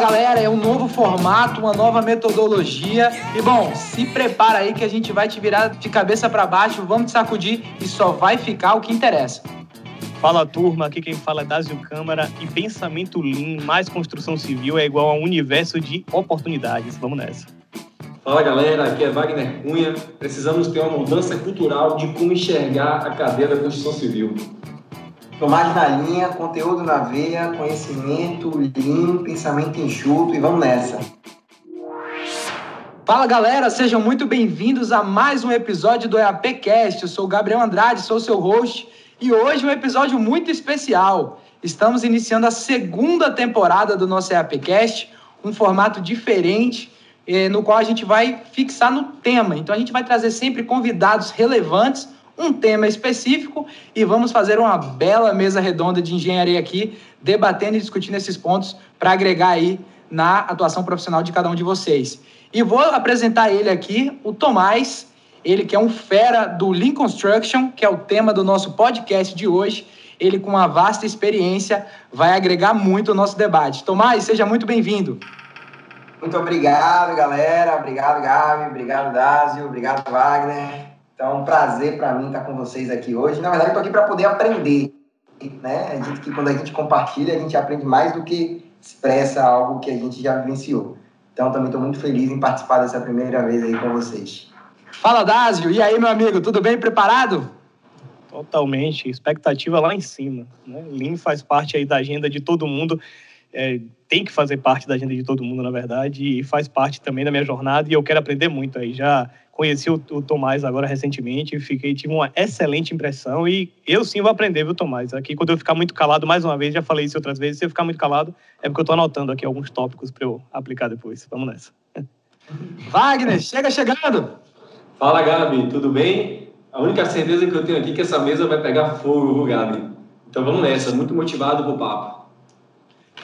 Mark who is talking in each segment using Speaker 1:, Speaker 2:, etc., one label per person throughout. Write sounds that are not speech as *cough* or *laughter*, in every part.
Speaker 1: galera, é um novo formato, uma nova metodologia. E bom, se prepara aí que a gente vai te virar de cabeça para baixo, vamos te sacudir e só vai ficar o que interessa.
Speaker 2: Fala turma, aqui quem fala é Dásio Câmara e pensamento Lean mais construção civil é igual a um universo de oportunidades. Vamos nessa.
Speaker 3: Fala galera, aqui é Wagner Cunha. Precisamos ter uma mudança cultural de como enxergar a cadeia da construção civil.
Speaker 4: Tomate na linha, conteúdo na veia, conhecimento, lean, pensamento enxuto e vamos nessa.
Speaker 1: Fala galera, sejam muito bem-vindos a mais um episódio do EAPcast. Eu sou o Gabriel Andrade, sou seu host e hoje um episódio muito especial. Estamos iniciando a segunda temporada do nosso EAPcast, um formato diferente eh, no qual a gente vai fixar no tema. Então a gente vai trazer sempre convidados relevantes um tema específico e vamos fazer uma bela mesa redonda de engenharia aqui, debatendo e discutindo esses pontos para agregar aí na atuação profissional de cada um de vocês. E vou apresentar ele aqui, o Tomás, ele que é um fera do Lean Construction, que é o tema do nosso podcast de hoje. Ele, com uma vasta experiência, vai agregar muito o nosso debate. Tomás, seja muito bem-vindo.
Speaker 4: Muito obrigado, galera. Obrigado, Gabi. Obrigado, Dásio. Obrigado, Wagner. Então, é um prazer para mim estar com vocês aqui hoje. Na verdade, eu estou aqui para poder aprender. Né? A gente que quando a gente compartilha, a gente aprende mais do que expressa algo que a gente já vivenciou. Então, também estou muito feliz em participar dessa primeira vez aí com vocês.
Speaker 1: Fala, Dásio. E aí, meu amigo, tudo bem preparado?
Speaker 2: Totalmente. Expectativa lá em cima. Né? Lean faz parte aí da agenda de todo mundo. É, tem que fazer parte da agenda de todo mundo, na verdade, e faz parte também da minha jornada. E eu quero aprender muito aí. Já Conheci o, o Tomás agora recentemente fiquei, tive uma excelente impressão e eu sim vou aprender, viu, Tomás? Aqui, quando eu ficar muito calado, mais uma vez, já falei isso outras vezes, se eu ficar muito calado, é porque eu estou anotando aqui alguns tópicos para eu aplicar depois. Vamos nessa. *laughs*
Speaker 1: Wagner, chega chegando!
Speaker 3: Fala, Gabi, tudo bem? A única certeza que eu tenho aqui é que essa mesa vai pegar fogo, Gabi? Então vamos nessa, muito motivado pro papo.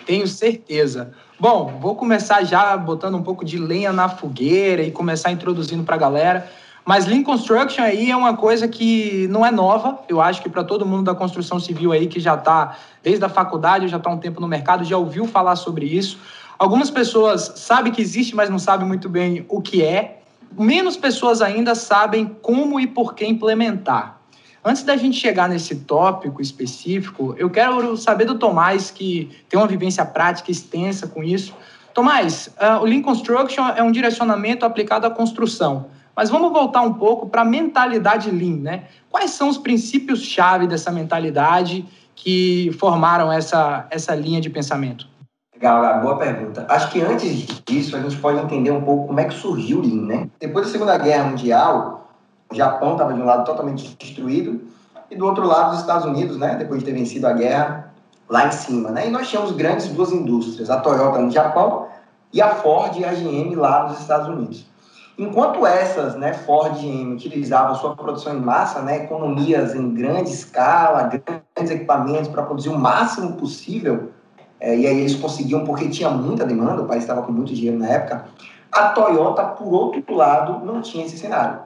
Speaker 1: Tenho certeza. Bom, vou começar já botando um pouco de lenha na fogueira e começar introduzindo para a galera. Mas Lean Construction aí é uma coisa que não é nova. Eu acho que para todo mundo da construção civil aí que já está desde a faculdade, já está um tempo no mercado, já ouviu falar sobre isso. Algumas pessoas sabem que existe, mas não sabem muito bem o que é. Menos pessoas ainda sabem como e por que implementar. Antes da gente chegar nesse tópico específico, eu quero saber do Tomás, que tem uma vivência prática extensa com isso. Tomás, uh, o Lean Construction é um direcionamento aplicado à construção. Mas vamos voltar um pouco para a mentalidade Lean, né? Quais são os princípios-chave dessa mentalidade que formaram essa, essa linha de pensamento?
Speaker 4: Legal, boa pergunta. Acho que antes disso a gente pode entender um pouco como é que surgiu o Lean, né? Depois da Segunda Guerra Mundial, o Japão estava de um lado totalmente destruído e do outro lado os Estados Unidos, né, depois de ter vencido a guerra, lá em cima, né? E nós tínhamos grandes duas indústrias, a Toyota no Japão e a Ford e a GM lá nos Estados Unidos. Enquanto essas, né, Ford e GM utilizavam sua produção em massa, né, economias em grande escala, grandes equipamentos para produzir o máximo possível, é, e aí eles conseguiam porque tinha muita demanda, o país estava com muito dinheiro na época, a Toyota, por outro lado, não tinha esse cenário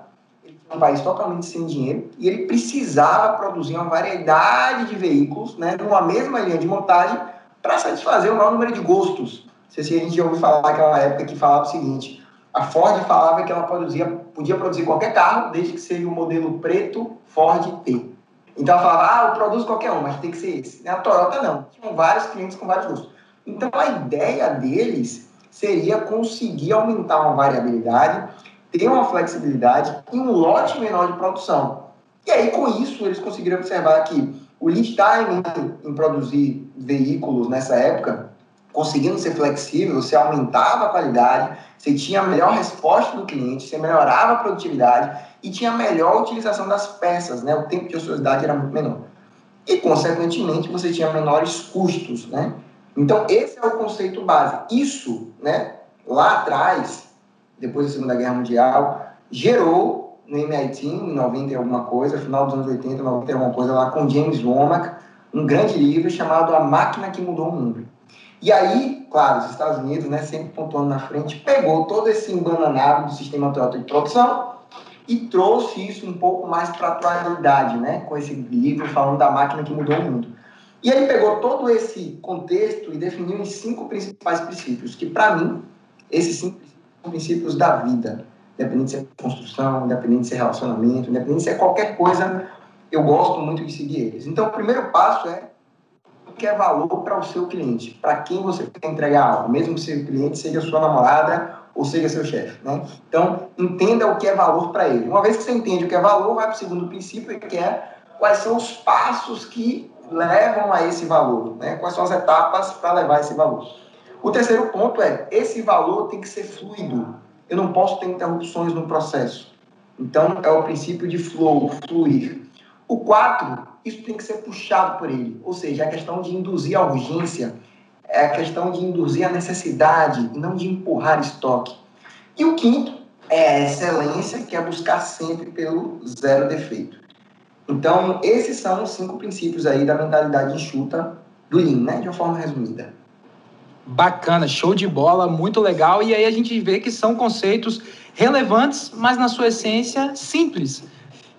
Speaker 4: um país totalmente sem dinheiro e ele precisava produzir uma variedade de veículos, né, numa mesma linha de montagem, para satisfazer o maior número de gostos. Não sei se a gente já ouviu falar naquela época que falava o seguinte: a Ford falava que ela produzia, podia produzir qualquer carro, desde que seja o modelo preto Ford T. Então ela falava, ah, eu produzo qualquer um, mas tem que ser esse. A Toyota não, tinham vários clientes com vários gostos. Então a ideia deles seria conseguir aumentar uma variabilidade ter uma flexibilidade e um lote menor de produção. E aí, com isso, eles conseguiram observar que o lead time em produzir veículos nessa época, conseguindo ser flexível, você aumentava a qualidade, você tinha a melhor resposta do cliente, você melhorava a produtividade e tinha a melhor utilização das peças, né? O tempo de ociosidade era muito menor. E, consequentemente, você tinha menores custos, né? Então, esse é o conceito base. Isso, né, lá atrás, depois da Segunda Guerra Mundial, gerou no MIT, em 90 e alguma coisa, final dos anos 80, 90 e alguma coisa, lá com James Womack, um grande livro chamado A Máquina que Mudou o Mundo. E aí, claro, os Estados Unidos, né, sempre pontuando na frente, pegou todo esse embananado do sistema de produção e trouxe isso um pouco mais para a atualidade, né, com esse livro falando da máquina que mudou o mundo. E ele pegou todo esse contexto e definiu em cinco principais princípios, que para mim, esses cinco princípios da vida. Independente de ser construção, independente de ser relacionamento, independente de ser qualquer coisa, eu gosto muito de seguir eles. Então, o primeiro passo é o que é valor para o seu cliente, para quem você quer entregar algo, mesmo que seu cliente seja sua namorada ou seja seu chefe. Né? Então, entenda o que é valor para ele. Uma vez que você entende o que é valor, vai para o segundo princípio, que é quais são os passos que levam a esse valor, né? quais são as etapas para levar esse valor. O terceiro ponto é, esse valor tem que ser fluido. Eu não posso ter interrupções no processo. Então, é o princípio de flow, fluir. O quatro, isso tem que ser puxado por ele. Ou seja, a questão de induzir a urgência, é a questão de induzir a necessidade e não de empurrar estoque. E o quinto é a excelência, que é buscar sempre pelo zero defeito. Então, esses são os cinco princípios aí da mentalidade enxuta do Lean, né? De uma forma resumida.
Speaker 1: Bacana, show de bola, muito legal. E aí a gente vê que são conceitos relevantes, mas na sua essência simples.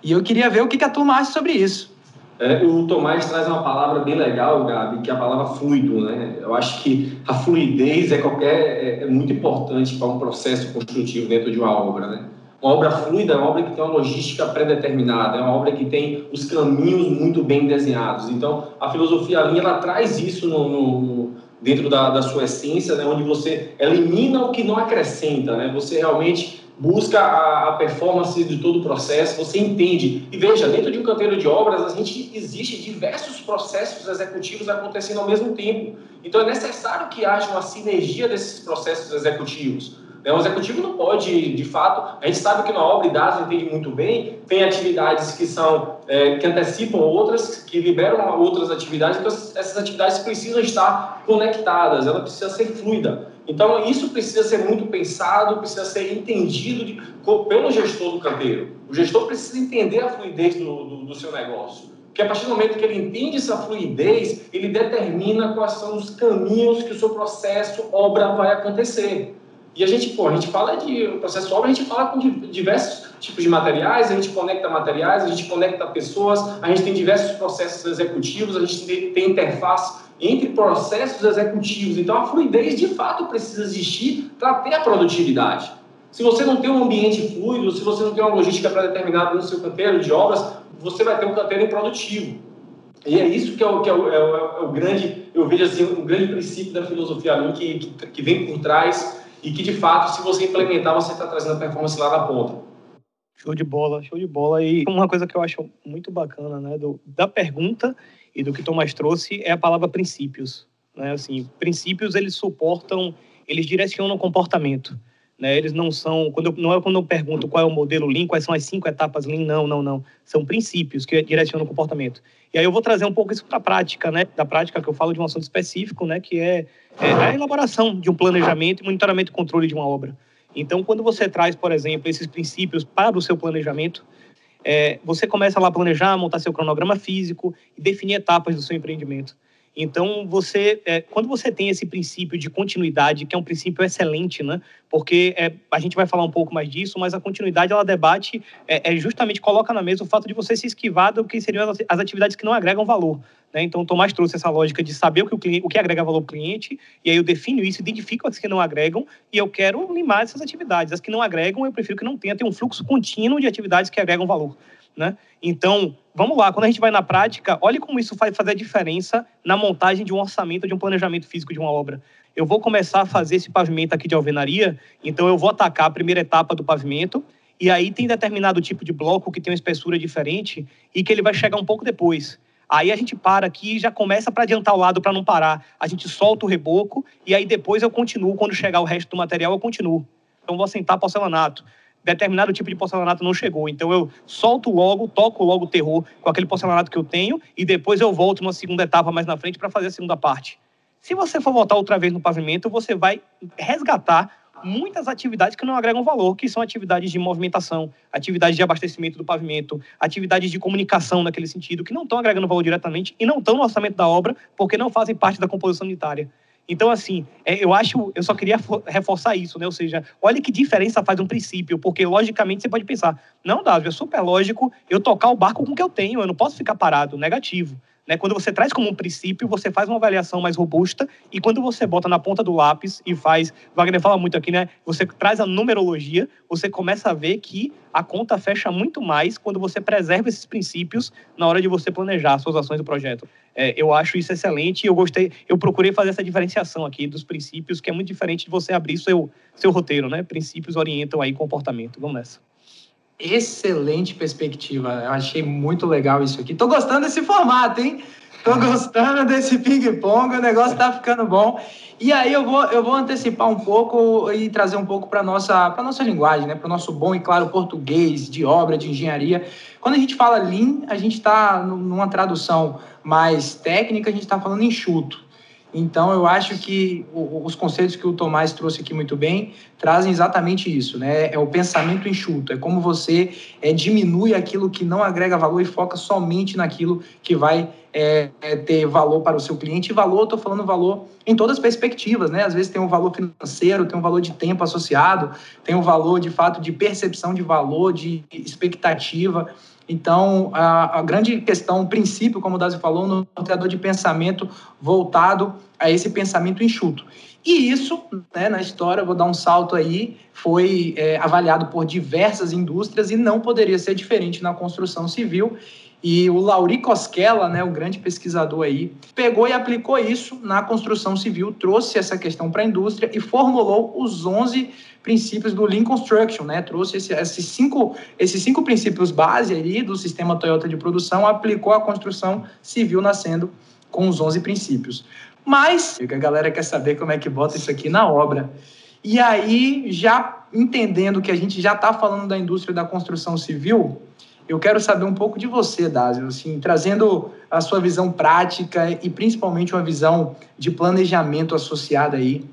Speaker 1: E eu queria ver o que a turma acha sobre isso.
Speaker 3: É, o Tomás traz uma palavra bem legal, Gabi, que é a palavra fluido, né? Eu acho que a fluidez é qualquer é, é muito importante para um processo construtivo dentro de uma obra, né? Uma obra fluida é uma obra que tem uma logística pré-determinada, é uma obra que tem os caminhos muito bem desenhados. Então, a filosofia Lean, ela traz isso no, no, dentro da, da, sua essência, né, onde você elimina o que não acrescenta, né? Você realmente busca a, a, performance de todo o processo, você entende. E veja, dentro de um canteiro de obras, a gente existe diversos processos executivos acontecendo ao mesmo tempo. Então, é necessário que haja uma sinergia desses processos executivos. Né? O executivo não pode, de fato, a gente sabe que na obra e dados entende muito bem, tem atividades que são é, que antecipam outras, que liberam outras atividades, então essas atividades precisam estar conectadas, ela precisa ser fluida. Então isso precisa ser muito pensado, precisa ser entendido de, pelo gestor do canteiro. O gestor precisa entender a fluidez do, do, do seu negócio. Porque a partir do momento que ele entende essa fluidez, ele determina quais são os caminhos que o seu processo, obra vai acontecer. E a gente, pô, a gente fala de processo obra, a gente fala com diversos tipos de materiais, a gente conecta materiais, a gente conecta pessoas, a gente tem diversos processos executivos, a gente tem, interface entre processos executivos. Então, a fluidez, de fato, precisa existir para ter a produtividade. Se você não tem um ambiente fluido, se você não tem uma logística pré-determinada no seu canteiro de obras, você vai ter um canteiro improdutivo. E é isso que é o, que é o, é o, é o grande, eu vejo assim, o grande princípio da filosofia que, que, que vem por trás e que de fato, se você implementar, você está trazendo a performance lá na ponta.
Speaker 2: Show de bola, show de bola. E uma coisa que eu acho muito bacana, né, do, da pergunta e do que Tomás trouxe é a palavra princípios. Né? Assim, princípios eles suportam, eles direcionam o comportamento. Né? Eles não são, quando eu, não é quando eu pergunto qual é o modelo Lean, quais são as cinco etapas Lean, não, não, não. São princípios que direcionam o comportamento. E aí eu vou trazer um pouco isso para a prática, né? Da prática que eu falo de um assunto específico, né? Que é, é a elaboração de um planejamento e monitoramento e controle de uma obra. Então, quando você traz, por exemplo, esses princípios para o seu planejamento, é, você começa lá a planejar, montar seu cronograma físico e definir etapas do seu empreendimento. Então, você, é, quando você tem esse princípio de continuidade, que é um princípio excelente, né? Porque é, a gente vai falar um pouco mais disso, mas a continuidade, ela debate, é, é justamente coloca na mesa o fato de você se esquivar do que seriam as, atividades que não agregam valor. Né? Então, o Tomás trouxe essa lógica de saber o que, o, cliente, o que agrega valor para o cliente, e aí eu defino isso, identifico as que não agregam, e eu quero limar essas atividades. As que não agregam, eu prefiro que não tenha, ter um fluxo contínuo de atividades que agregam valor. Né? Então, vamos lá, quando a gente vai na prática, olhe como isso vai fazer a diferença na montagem de um orçamento, de um planejamento físico de uma obra. Eu vou começar a fazer esse pavimento aqui de alvenaria, então eu vou atacar a primeira etapa do pavimento, e aí tem determinado tipo de bloco que tem uma espessura diferente e que ele vai chegar um pouco depois. Aí a gente para aqui e já começa para adiantar o lado para não parar. A gente solta o reboco e aí depois eu continuo, quando chegar o resto do material, eu continuo. Então vou assentar porcelanato determinado tipo de porcelanato não chegou. Então eu solto logo, toco logo o terror com aquele porcelanato que eu tenho e depois eu volto numa segunda etapa mais na frente para fazer a segunda parte. Se você for voltar outra vez no pavimento, você vai resgatar muitas atividades que não agregam valor, que são atividades de movimentação, atividades de abastecimento do pavimento, atividades de comunicação naquele sentido, que não estão agregando valor diretamente e não estão no orçamento da obra porque não fazem parte da composição unitária. Então, assim, é, eu acho, eu só queria reforçar isso, né? Ou seja, olha que diferença faz um princípio, porque logicamente você pode pensar, não, Davi, é super lógico eu tocar o barco com o que eu tenho, eu não posso ficar parado, negativo. Né? Quando você traz como um princípio, você faz uma avaliação mais robusta e quando você bota na ponta do lápis e faz, Wagner fala muito aqui, né? Você traz a numerologia, você começa a ver que a conta fecha muito mais quando você preserva esses princípios na hora de você planejar suas ações do projeto. É, eu acho isso excelente e eu gostei, eu procurei fazer essa diferenciação aqui dos princípios, que é muito diferente de você abrir seu, seu roteiro, né? Princípios orientam aí comportamento. Vamos nessa
Speaker 1: excelente perspectiva. Eu achei muito legal isso aqui. Tô gostando desse formato, hein? Tô gostando desse ping-pong, o negócio tá ficando bom. E aí eu vou, eu vou antecipar um pouco e trazer um pouco para nossa para nossa linguagem, né? Para o nosso bom e claro português de obra, de engenharia. Quando a gente fala lean, a gente está numa tradução mais técnica, a gente está falando enxuto. Então, eu acho que os conceitos que o Tomás trouxe aqui muito bem trazem exatamente isso, né? É o pensamento enxuto, é como você é, diminui aquilo que não agrega valor e foca somente naquilo que vai é, é, ter valor para o seu cliente. E valor, estou falando valor em todas as perspectivas, né? Às vezes tem um valor financeiro, tem um valor de tempo associado, tem um valor de fato de percepção de valor, de expectativa. Então, a, a, grande questão, o princípio, como o Dazi falou, no norteador de pensamento voltado a esse pensamento enxuto. E isso, né, na história, vou dar um salto aí, foi é, avaliado por diversas indústrias e não poderia ser diferente na construção civil. E o Lauri Cosquela, né, o grande pesquisador aí, pegou e aplicou isso na construção civil, trouxe essa questão para a indústria e formulou os 11 princípios do Lean Construction, né? Trouxe esse, esses, cinco, esses cinco princípios base ali do sistema Toyota de produção, aplicou a construção civil nascendo com os 11 princípios. Mas a galera quer saber como é que bota isso aqui na obra. E aí, já entendendo que a gente já está falando da indústria da construção civil, eu quero saber um pouco de você, Dásio, assim, trazendo a sua visão prática e principalmente uma visão de planejamento associada aí.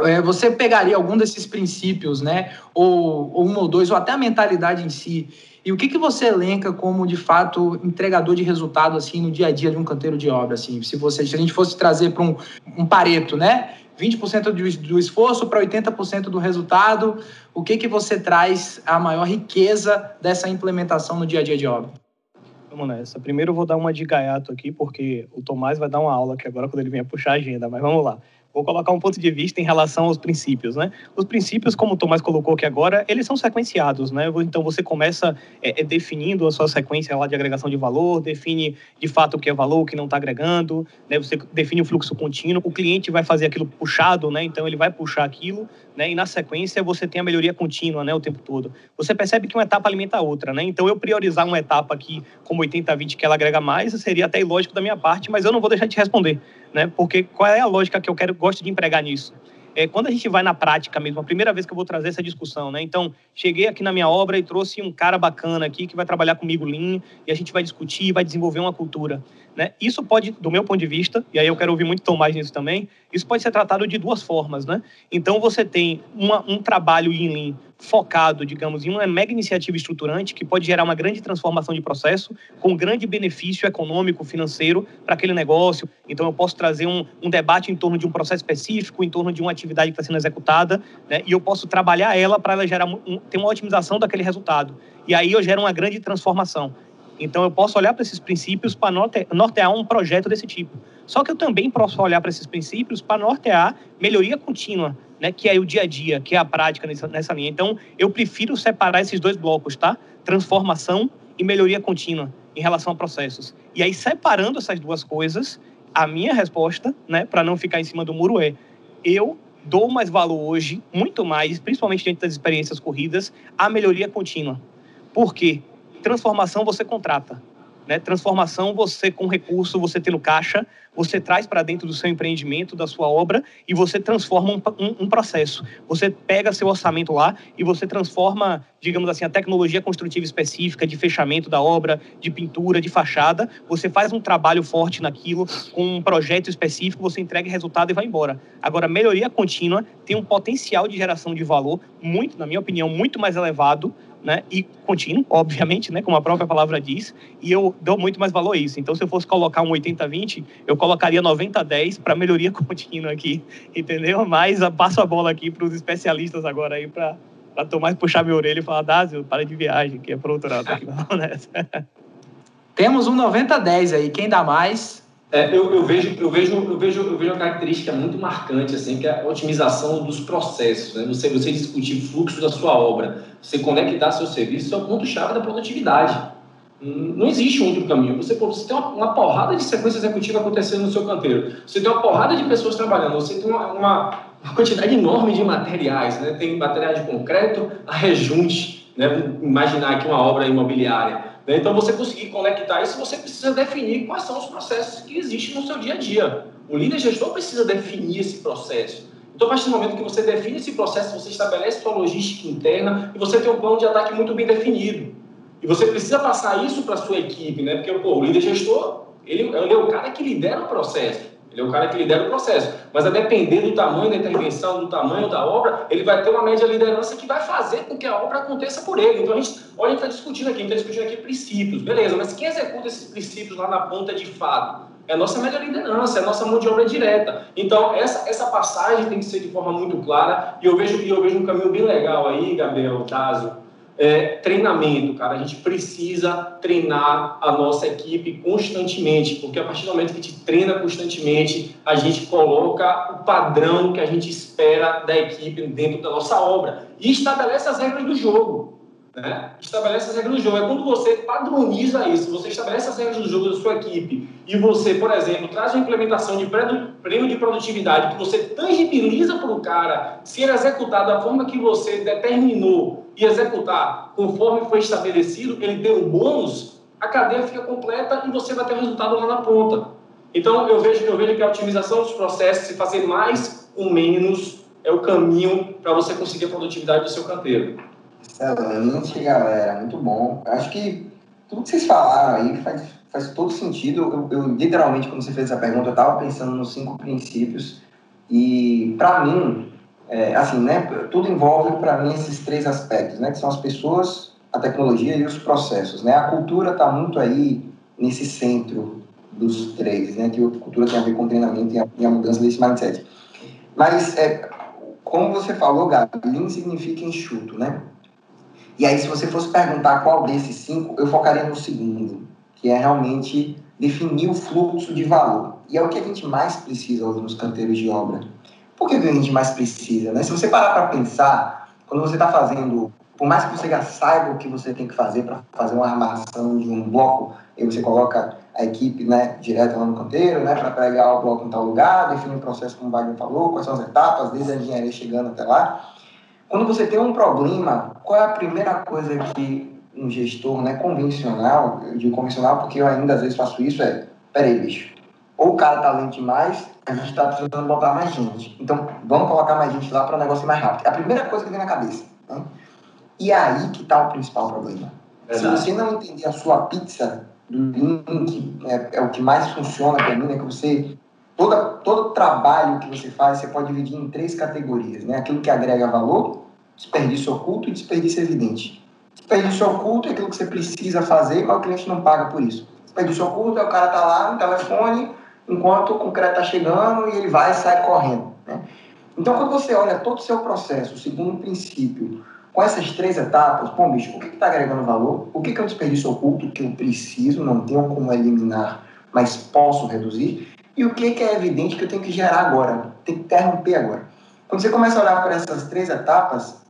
Speaker 1: É, você pegaria algum desses princípios, né, ou, ou um ou dois, ou até a mentalidade em si, e o que, que você elenca como, de fato, entregador de resultado, assim, no dia a dia de um canteiro de obra, assim, se, você, se a gente fosse trazer para um, um pareto, né, 20% do, do esforço para 80% do resultado, o que, que você traz a maior riqueza dessa implementação no dia a dia de obra?
Speaker 2: Vamos nessa. Primeiro eu vou dar uma de gaiato aqui, porque o Tomás vai dar uma aula aqui agora quando ele vier puxar a agenda, mas vamos lá vou colocar um ponto de vista em relação aos princípios, né? Os princípios, como o Tomás colocou aqui agora, eles são sequenciados, né? Então você começa é, é, definindo a sua sequência lá de agregação de valor, define de fato o que é valor, o que não está agregando, né? Você define o fluxo contínuo, o cliente vai fazer aquilo puxado, né? Então ele vai puxar aquilo, né? E na sequência você tem a melhoria contínua, né? O tempo todo. Você percebe que uma etapa alimenta a outra, né? Então eu priorizar uma etapa aqui como 80-20 que ela agrega mais seria até ilógico da minha parte, mas eu não vou deixar de responder né? Porque qual é a lógica que eu quero gosto de empregar nisso? É, quando a gente vai na prática mesmo, a primeira vez que eu vou trazer essa discussão, né? Então, cheguei aqui na minha obra e trouxe um cara bacana aqui que vai trabalhar comigo Lean e a gente vai discutir, vai desenvolver uma cultura, né? Isso pode, do meu ponto de vista, e aí eu quero ouvir muito Tom mais nisso também, isso pode ser tratado de duas formas, né? Então, você tem uma, um trabalho em Lean focado, digamos, em uma mega iniciativa estruturante que pode gerar uma grande transformação de processo com grande benefício econômico, financeiro para aquele negócio. Então, eu posso trazer um, um, debate em torno de um processo específico, em torno de uma atividade que está sendo executada, né? e eu posso trabalhar ela para ela gerar um, ter uma otimização daquele resultado. E aí eu gero uma grande transformação. Então, eu posso olhar para esses princípios para nortear um projeto desse tipo. Só que eu também posso olhar para esses princípios para nortear melhoria contínua né, que é o dia a dia, que é a prática nessa, nessa linha. Então, eu prefiro separar esses dois blocos, tá? Transformação e melhoria contínua em relação a processos. E aí, separando essas duas coisas, a minha resposta, né, para não ficar em cima do muro é: eu dou mais valor hoje, muito mais, principalmente dentro das experiências corridas, à melhoria contínua. Por quê? Transformação você contrata. Né? Transformação, você com recurso, você tendo caixa, você traz para dentro do seu empreendimento, da sua obra, e você transforma um, um, um, processo. Você pega seu orçamento lá e você transforma, digamos assim, a tecnologia construtiva específica de fechamento da obra, de pintura, de fachada. Você faz um trabalho forte naquilo, com um projeto específico, você entrega resultado e vai embora. Agora, melhoria contínua tem um potencial de geração de valor muito, na minha opinião, muito mais elevado né? E contínuo, obviamente, né? Como a própria palavra diz, e eu dou muito mais valor a isso. Então, se eu fosse colocar um 80-20, eu colocaria 90-10 para melhoria *laughs* contínua aqui, entendeu? Mas passo a bola aqui para os especialistas agora aí para para Tomás puxar minha orelha e falar, Dásio, para de viagem, que é para outro lado. *laughs*
Speaker 1: Temos um 90-10 aí, quem dá mais?
Speaker 3: É, eu, eu, vejo, eu, vejo, eu, vejo, eu vejo uma característica muito marcante, assim, que é a otimização dos processos. Né? Você, você discutir fluxo da sua obra, você conectar seu serviço, é o ponto-chave da produtividade. Não existe um outro caminho. Você, você tem uma, uma, porrada de sequência executiva acontecendo no seu canteiro. Você tem uma porrada de pessoas trabalhando. Você tem uma, uma, uma quantidade enorme de materiais. Né? Tem materiais de concreto a rejunte. Né? Imaginar aqui uma obra imobiliária. Né? Então, você conseguir conectar isso, você precisa definir quais são os processos que existem no seu dia a dia. O líder gestor precisa definir esse processo. Então, a partir do momento que você define esse processo, você estabelece sua logística interna e você tem um plano de ataque muito bem definido. E você precisa passar isso para a sua equipe, né? Porque pô, o líder gestor, ele, ele é o cara que lidera o processo. Ele é o cara que lidera o processo. Mas a depender do tamanho da intervenção, do tamanho da obra, ele vai ter uma média liderança que vai fazer com que a obra aconteça por ele. Então a gente, olha, a gente está discutindo aqui, a gente está discutindo aqui princípios, beleza, mas quem executa esses princípios lá na ponta de fato? É a nossa média liderança, é a nossa mão de obra direta. Então, essa, essa passagem tem que ser de forma muito clara, e eu vejo, eu vejo um caminho bem legal aí, Gabriel, Tásio, é, treinamento, cara. A gente precisa treinar a nossa equipe constantemente, porque a partir do momento que a gente treina constantemente, a gente coloca o padrão que a gente espera da equipe dentro da nossa obra e estabelece as regras do jogo. Né? Estabelece as regras do jogo. É quando você padroniza isso, você estabelece as regras do jogo da sua equipe e você, por exemplo, traz uma implementação de prêmio de produtividade que você tangibiliza para o cara ser executado da forma que você determinou e executar conforme foi estabelecido, ele tem um bônus, a cadeia fica completa e você vai ter o resultado lá na ponta. Então, eu vejo, eu vejo que a otimização dos processos, se fazer mais com menos, é o caminho para você conseguir a produtividade do seu canteiro.
Speaker 4: Excelente, galera. Muito bom. Acho que tudo que vocês falaram aí faz, faz todo sentido. Eu, eu literalmente, quando você fez essa pergunta, eu estava pensando nos cinco princípios. E, para mim, é, assim, né, tudo envolve, para mim, esses três aspectos, né, que são as pessoas, a tecnologia e os processos. Né? A cultura está muito aí nesse centro dos três, né, que a cultura tem a ver com treinamento e a, e a mudança desse mindset. Mas, é, como você falou, Gabi, lean significa enxuto, né? E aí, se você fosse perguntar qual desses cinco, eu focaria no segundo, que é realmente definir o fluxo de valor. E é o que a gente mais precisa hoje nos canteiros de obra. Por que a gente mais precisa? Né? Se você parar para pensar, quando você está fazendo, por mais que você já saiba o que você tem que fazer para fazer uma armação de um bloco, e você coloca a equipe né, direto lá no canteiro, né, para pegar o bloco em tal lugar, definir o processo como o Wagner falou, quais são as etapas, desde a engenharia chegando até lá. Quando você tem um problema, qual é a primeira coisa que um gestor né, convencional, eu digo convencional porque eu ainda às vezes faço isso, é, peraí, bicho, ou o cara tá lento demais, a gente está precisando botar mais gente. Então, vamos colocar mais gente lá para o negócio ir mais rápido. É a primeira coisa que vem na cabeça. Né? E é aí que está o principal problema. Verdade. Se você não entender a sua pizza do link, é, é o que mais funciona para mim, é que você toda, todo trabalho que você faz, você pode dividir em três categorias, né? Aquilo que agrega valor, desperdício oculto e desperdício evidente. Desperdício oculto é aquilo que você precisa fazer, mas o cliente não paga por isso. Desperdício oculto é o cara tá lá no telefone, enquanto o concreto está chegando e ele vai e sai correndo. Né? Então, quando você olha todo o seu processo, segundo o princípio, com essas três etapas, pô, bicho, o que está agregando valor? O que, que é o desperdício oculto que eu preciso, não tenho como eliminar, mas posso reduzir? E o que, que é evidente que eu tenho que gerar agora, tenho que interromper agora? Quando você começa a olhar para essas três etapas,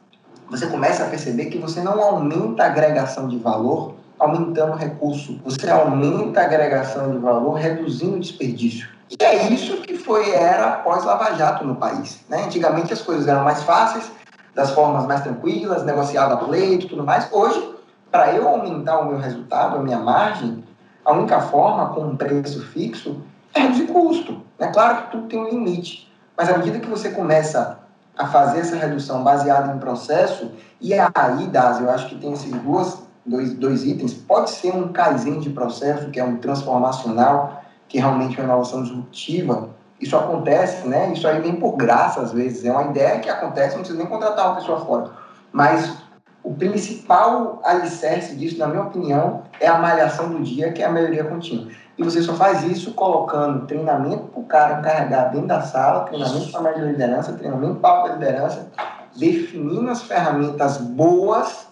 Speaker 4: você começa a perceber que você não aumenta a agregação de valor aumentando o recurso. Você aumenta a agregação de valor, reduzindo o desperdício. E é isso que foi era pós-Lava Jato no país. Né? Antigamente as coisas eram mais fáceis, das formas mais tranquilas, negociava pleito e tudo mais. Hoje, para eu aumentar o meu resultado, a minha margem, a única forma com um preço fixo é reduzir custo. É claro que tudo tem um limite, mas à medida que você começa a fazer essa redução baseada em processo, e aí, Daz, eu acho que tem essas duas dois, dois itens, pode ser um Kaizen de processo, que é um transformacional, que é realmente uma inovação disruptiva. Isso acontece, né? Isso aí vem por graça, às vezes. É uma ideia que acontece, não precisa nem contratar uma pessoa fora. Mas o principal alicerce disso, na minha opinião, é a malhação do dia, que é a melhoria contínua. E você só faz isso colocando treinamento para o cara carregar dentro da sala, treinamento para a liderança, treinamento para a liderança, definindo as ferramentas boas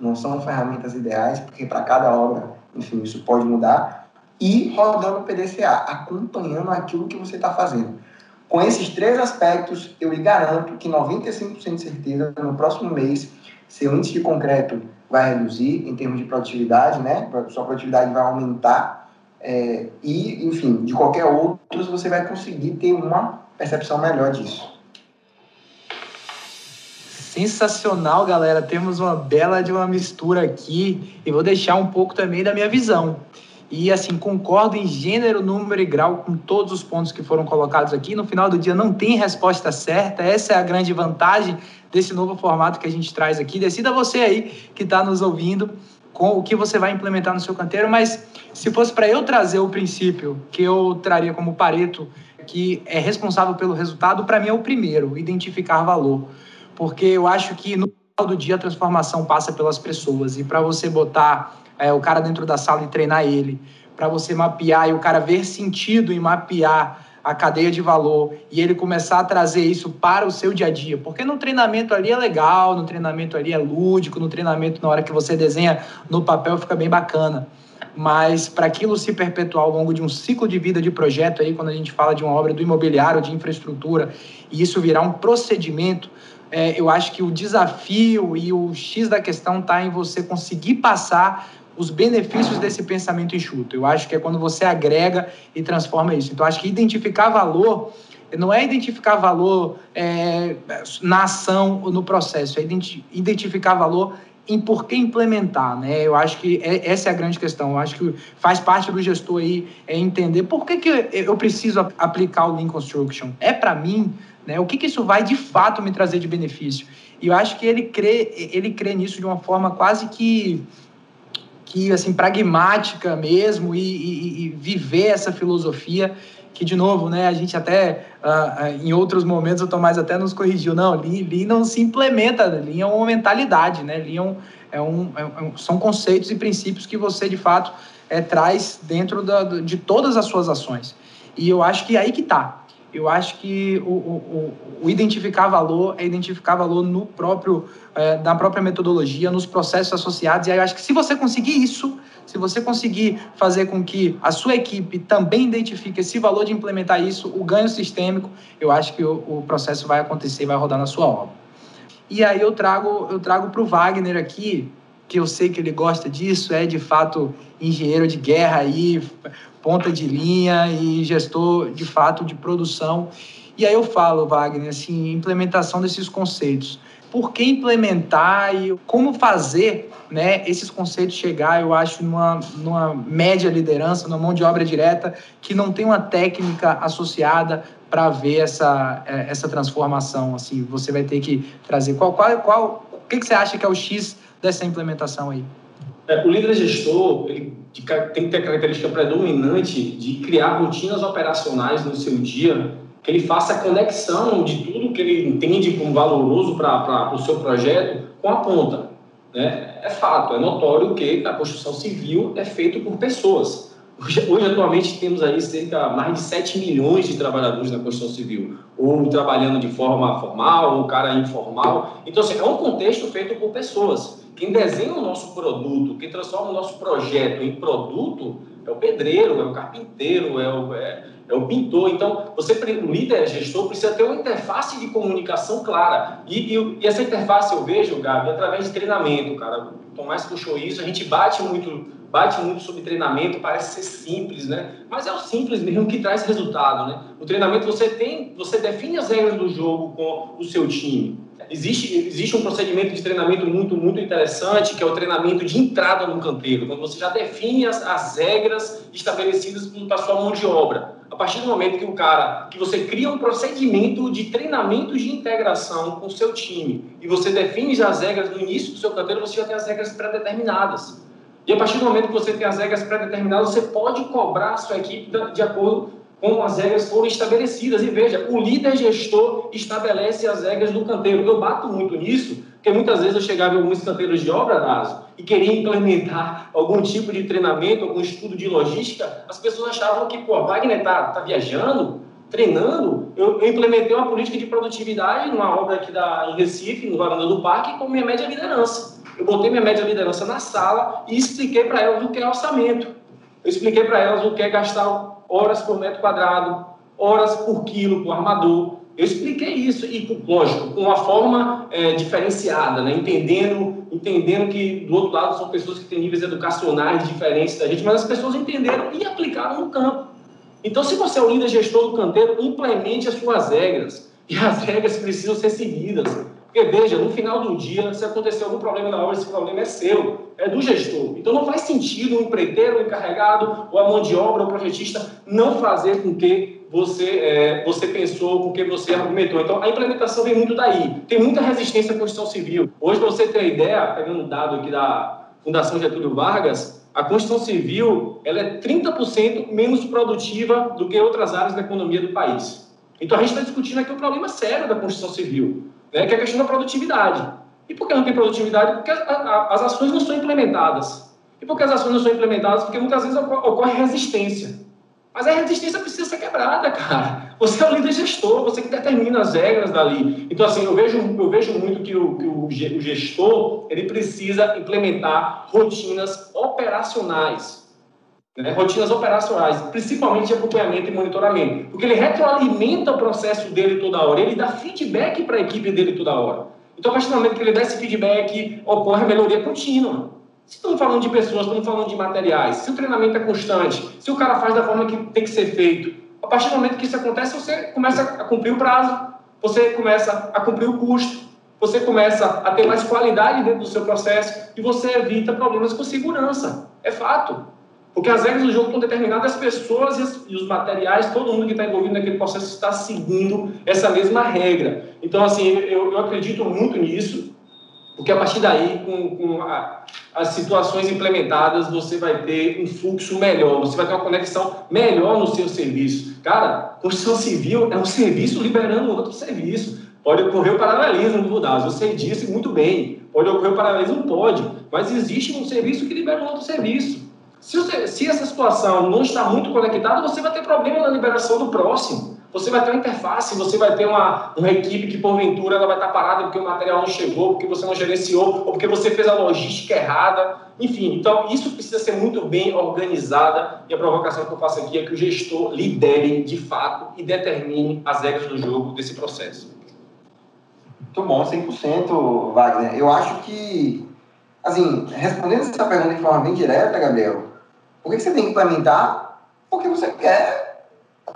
Speaker 4: não são ferramentas ideais, porque para cada obra enfim, isso pode mudar, e rodando o PDCA, acompanhando aquilo que você está fazendo. Com esses três aspectos, eu lhe garanto que 95% de certeza, no próximo mês, seu índice de concreto vai reduzir em termos de produtividade, né? Sua produtividade vai aumentar é, e, enfim, de qualquer outro, você vai conseguir ter uma percepção melhor disso.
Speaker 1: Sensacional, galera. Temos uma bela de uma mistura aqui e vou deixar um pouco também da minha visão. E assim, concordo em gênero, número e grau com todos os pontos que foram colocados aqui. No final do dia não tem resposta certa. Essa é a grande vantagem desse novo formato que a gente traz aqui. Decida você aí que está nos ouvindo com o que você vai implementar no seu canteiro, mas se fosse para eu trazer o princípio que eu traria como Pareto, que é responsável pelo resultado, para mim é o primeiro, identificar valor. Porque eu acho que no final do dia a transformação passa pelas pessoas e para você botar é, o cara dentro da sala e treinar ele, para você mapear e o cara ver sentido em mapear a cadeia de valor e ele começar a trazer isso para o seu dia a dia. Porque no treinamento ali é legal, no treinamento ali é lúdico, no treinamento na hora que você desenha no papel fica bem bacana. Mas para aquilo se perpetuar ao longo de um ciclo de vida de projeto aí, quando a gente fala de uma obra do imobiliário, de infraestrutura, e isso virar um procedimento, é, eu acho que o desafio e o X da questão está em você conseguir passar os benefícios desse pensamento enxuto. Eu acho que é quando você agrega e transforma isso. Então, acho que identificar valor não é identificar valor é, na ação ou no processo, é identificar valor em por que implementar, né? Eu acho que é, essa é a grande questão. Eu acho que faz parte do gestor aí é entender por que, que eu preciso aplicar o Lean Construction. É para mim, né? O que, que isso vai de fato me trazer de benefício? E eu acho que ele crê, ele crê nisso de uma forma quase que que assim pragmática mesmo e, e, e, viver essa filosofia que de novo né a gente até uh, em outros momentos o Tomás até nos corrigiu. Não Lean, Lean não se implementa Lean é uma mentalidade né? Lean é um, é, é um, são conceitos e princípios que você de fato é, traz dentro da, de todas as suas ações. E eu acho que é aí que está eu acho que o, o, o, identificar valor é identificar valor no próprio, é, na própria metodologia, nos processos associados. E aí eu acho que se você conseguir isso, se você conseguir fazer com que a sua equipe também identifique esse valor de implementar isso, o ganho sistêmico, eu acho que o, o processo vai acontecer e vai rodar na sua obra. E aí eu trago eu trago para o Wagner aqui, que eu sei que ele gosta disso, é de fato engenheiro de guerra aí, ponta de linha e gestor de fato de produção. E aí eu falo, Wagner, assim, implementação desses conceitos. Por que implementar e como fazer né, esses conceitos chegar, eu acho, numa, numa média liderança, numa mão de obra direta, que não tem uma técnica associada para ver essa, é, essa transformação? Assim, você vai ter que trazer. Qual, qual, qual, o que, que você acha que é o X dessa implementação aí?
Speaker 3: É, o líder gestor ele tem que ter a característica predominante de criar rotinas operacionais no seu dia, que ele faça a conexão de tudo que ele entende como valoroso para o seu projeto com a ponta. Né? É fato, é notório que a construção civil é feita por pessoas. Hoje, hoje, atualmente, temos aí cerca mais de 7 milhões de trabalhadores na construção civil, ou trabalhando de forma formal, ou cara informal. Então, assim, é um contexto feito por pessoas. Quem desenha o nosso produto, quem transforma o nosso projeto em produto, é o pedreiro, é o carpinteiro, é o, é, é o pintor. Então, você, o líder gestor, precisa ter uma interface de comunicação clara. E, e, e essa interface eu vejo, Gabi, através de treinamento, cara. O Tomás puxou isso, a gente bate muito, bate muito sobre treinamento, parece ser simples, né? Mas é o simples mesmo que traz resultado, né? O treinamento você tem, você define as regras do jogo com o seu time. Existe, existe um procedimento de treinamento muito, muito interessante, que é o treinamento de entrada no canteiro, quando você já define as, as regras estabelecidas para a sua mão de obra. A partir do momento que o cara, que você cria um procedimento de treinamento de integração com o seu time e você define as regras no início do seu canteiro, você já tem as regras pré-determinadas. E a partir do momento que você tem as regras pré-determinadas, você pode cobrar a sua equipe de acordo como as regras foram estabelecidas. E veja, o líder gestor estabelece as regras do canteiro. Eu bato muito nisso, porque muitas vezes eu chegava em alguns canteiros de obra, Naso, e queria implementar algum tipo de treinamento, algum estudo de logística, as pessoas achavam que, pô, Wagner tá, tá viajando, treinando. Eu, eu, implementei uma política de produtividade numa obra aqui da, em Recife, no Varanda do Parque, com minha média liderança. Eu botei minha média liderança na sala e expliquei para elas o que é orçamento. Eu expliquei para elas o que é gastar horas por metro quadrado, horas por quilo por armador. Eu expliquei isso e, lógico, com uma forma é, diferenciada, né? entendendo, entendendo que do outro lado são pessoas que têm níveis educacionais diferentes da gente, mas as pessoas entenderam e aplicaram no campo. Então, se você é o líder gestor do canteiro, implemente as suas regras. E as regras precisam ser seguidas. Porque, veja, no final do dia, se acontecer algum problema na obra, esse problema é seu, é do gestor. Então, não faz sentido o empreiteiro, o encarregado, ou a mão de obra, o projetista, não fazer com que você, é, você pensou, com que você argumentou. Então, a implementação vem muito daí. Tem muita resistência à construção civil. Hoje, para você ter uma ideia, pegando um dado aqui da Fundação Getúlio Vargas, a construção civil ela é 30% menos produtiva do que outras áreas da economia do país. Então, a gente está discutindo aqui o um problema sério da construção civil, né, que é a questão da produtividade. E por que não tem produtividade? Porque as ações não são implementadas. E por que as ações não são implementadas? Porque muitas vezes ocorre resistência. Mas a resistência precisa ser quebrada, cara. Você é o líder gestor, você que determina as regras dali. Então, assim, eu vejo, eu vejo muito que o, que o gestor ele precisa implementar rotinas operacionais. Né? Rotinas operacionais, principalmente de acompanhamento e monitoramento. Porque ele retroalimenta o processo dele toda hora, ele dá feedback para a equipe dele toda hora. Então, a partir do momento que ele dá esse feedback, ocorre melhoria contínua. Se estamos falando de pessoas, estamos falando de materiais, se o treinamento é constante, se o cara faz da forma que tem que ser feito, a partir do momento que isso acontece, você começa a cumprir o prazo, você começa a cumprir o custo, você começa a ter mais qualidade dentro do seu processo e você evita problemas com segurança. É fato. Porque as regras do jogo estão determinadas, as pessoas e, os materiais, todo mundo que está envolvido naquele processo está seguindo essa mesma regra. Então, assim, eu, eu acredito muito nisso. Porque a partir daí, com, com a, as situações implementadas, você vai ter um fluxo melhor, você vai ter uma conexão melhor no seu serviço. Cara, construção civil é um serviço liberando outro serviço. Pode ocorrer o paralelismo eu sei disso muito bem. Pode ocorrer o paralelismo? Pode, mas existe um serviço que libera um outro serviço. Se, você, se essa situação não está muito conectada, você vai ter problema na liberação do próximo. Você vai ter uma interface, você vai ter uma, uma equipe que, porventura, ela vai estar parada porque o material não chegou, porque você não gerenciou, ou porque você fez a logística errada. Enfim, então isso precisa ser muito bem organizada e a provocação que eu faço aqui é que o gestor lidere de fato e determine as regras do jogo desse processo.
Speaker 4: Muito bom, 100%, Wagner. Eu acho que, assim, respondendo essa pergunta de forma bem direta, Gabriel, por que você tem que implementar? Porque você quer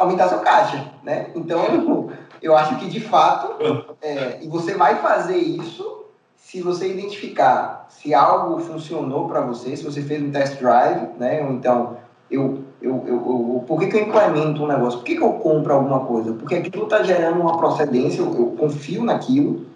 Speaker 4: aumentar seu caixa, né? Então, *laughs* eu acho que de fato, é, e você vai fazer isso se você identificar se algo funcionou para você, se você fez um test drive, né? Ou então, eu, eu, eu, eu por que, que eu implemento um negócio? Por que, que eu compro alguma coisa? Porque aquilo está gerando uma procedência, eu, eu confio naquilo,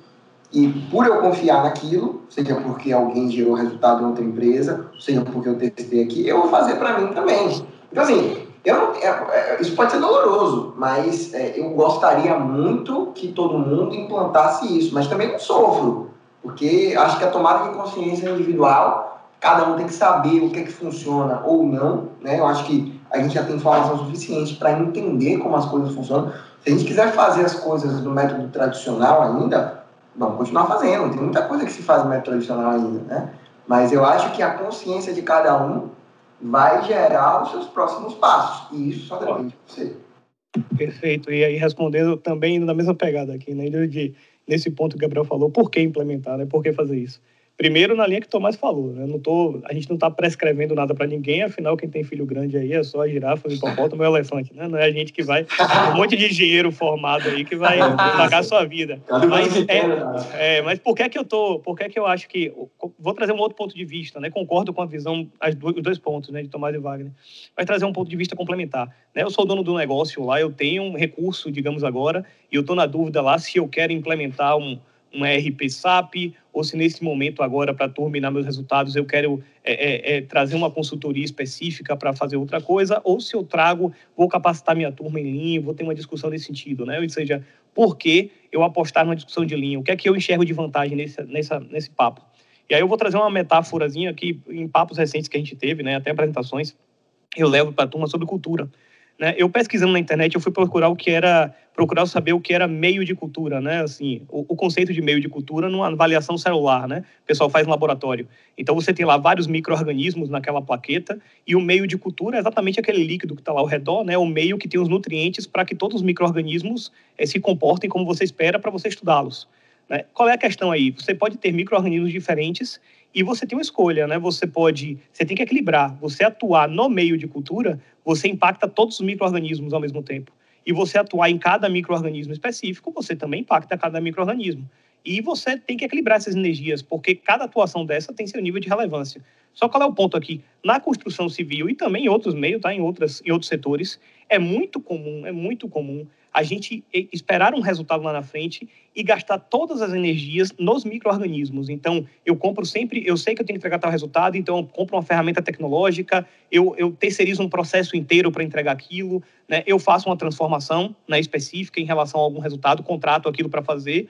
Speaker 4: e por eu confiar naquilo, seja porque alguém gerou resultado em outra empresa, seja porque eu testei aqui, eu vou fazer para mim também. Então, assim, eu, é, é, isso pode ser doloroso, mas é, eu gostaria muito que todo mundo implantasse isso, mas também não sofro, porque acho que a tomada de consciência individual, cada um tem que saber o que é que funciona ou não, né? Eu acho que a gente já tem informação suficiente para entender como as coisas funcionam. Se a gente quiser fazer as coisas do método tradicional ainda, vamos continuar fazendo. Tem muita coisa que se faz no método tradicional ainda, né? Mas eu acho que a consciência de cada um vai gerar os seus próximos passos. E isso só depende de você.
Speaker 2: Perfeito. E aí, respondendo também na mesma pegada aqui, né? De, nesse ponto que o Gabriel falou, por que implementar, né? Por que fazer isso? Primeiro, na linha que o Tomás falou, né? Não tô, a gente não está prescrevendo nada para ninguém, afinal, quem tem filho grande aí é só a girafa, o hipopótamo e o elefante, né? Não é a gente que vai, um monte de engenheiro formado aí que vai pagar a sua vida. Mas, é, é, mas por que que eu tô, por que que eu acho que, vou trazer um outro ponto de vista, né? Concordo com a visão, as dois, os dois pontos, né? De Tomás e Wagner. Vai trazer um ponto de vista complementar, né? Eu sou dono do negócio lá, eu tenho um recurso, digamos agora, e eu estou na dúvida lá se eu quero implementar um um ERP SAP, ou se nesse momento agora, para terminar meus resultados, eu quero é, é, é, trazer uma consultoria específica para fazer outra coisa, ou se eu trago, vou capacitar minha turma em linha, vou ter uma discussão nesse sentido, né? Ou seja, por que eu apostar numa discussão de linha? O que é que eu enxergo de vantagem nesse, nessa, nesse papo? E aí eu vou trazer uma metáforazinha aqui, em papos recentes que a gente teve, né, até apresentações, eu levo para a turma sobre cultura. Né? Eu pesquisando na internet, eu fui procurar o que era procurar saber o que era meio de cultura, né? Assim, o, o, conceito de meio de cultura numa avaliação celular, né? O pessoal faz no laboratório. Então você tem lá vários microorganismos naquela plaqueta e o meio de cultura é exatamente aquele líquido que está lá ao redor, né? O meio que tem os nutrientes para que todos os microorganismos eh, se comportem como você espera para você estudá-los. Né? Qual é a questão aí? Você pode ter microorganismos diferentes e você tem uma escolha, né? Você pode, você tem que equilibrar. Você atuar no meio de cultura, você impacta todos os microorganismos ao mesmo tempo. E você atuar em cada microorganismo específico, você também impacta cada microorganismo. E você tem que equilibrar essas energias, porque cada atuação dessa tem seu nível de relevância. Só qual é o ponto aqui? Na construção civil e também em outros meios, tá? em, outras, em outros setores, é muito comum, é muito comum a gente esperar um resultado lá na frente e gastar todas as energias nos micro-organismos. Então, eu compro sempre, eu sei que eu tenho que entregar tal resultado, então eu compro uma ferramenta tecnológica, eu, eu terceirizo um processo inteiro para entregar aquilo, né? eu faço uma transformação né, específica em relação a algum resultado, contrato aquilo para fazer,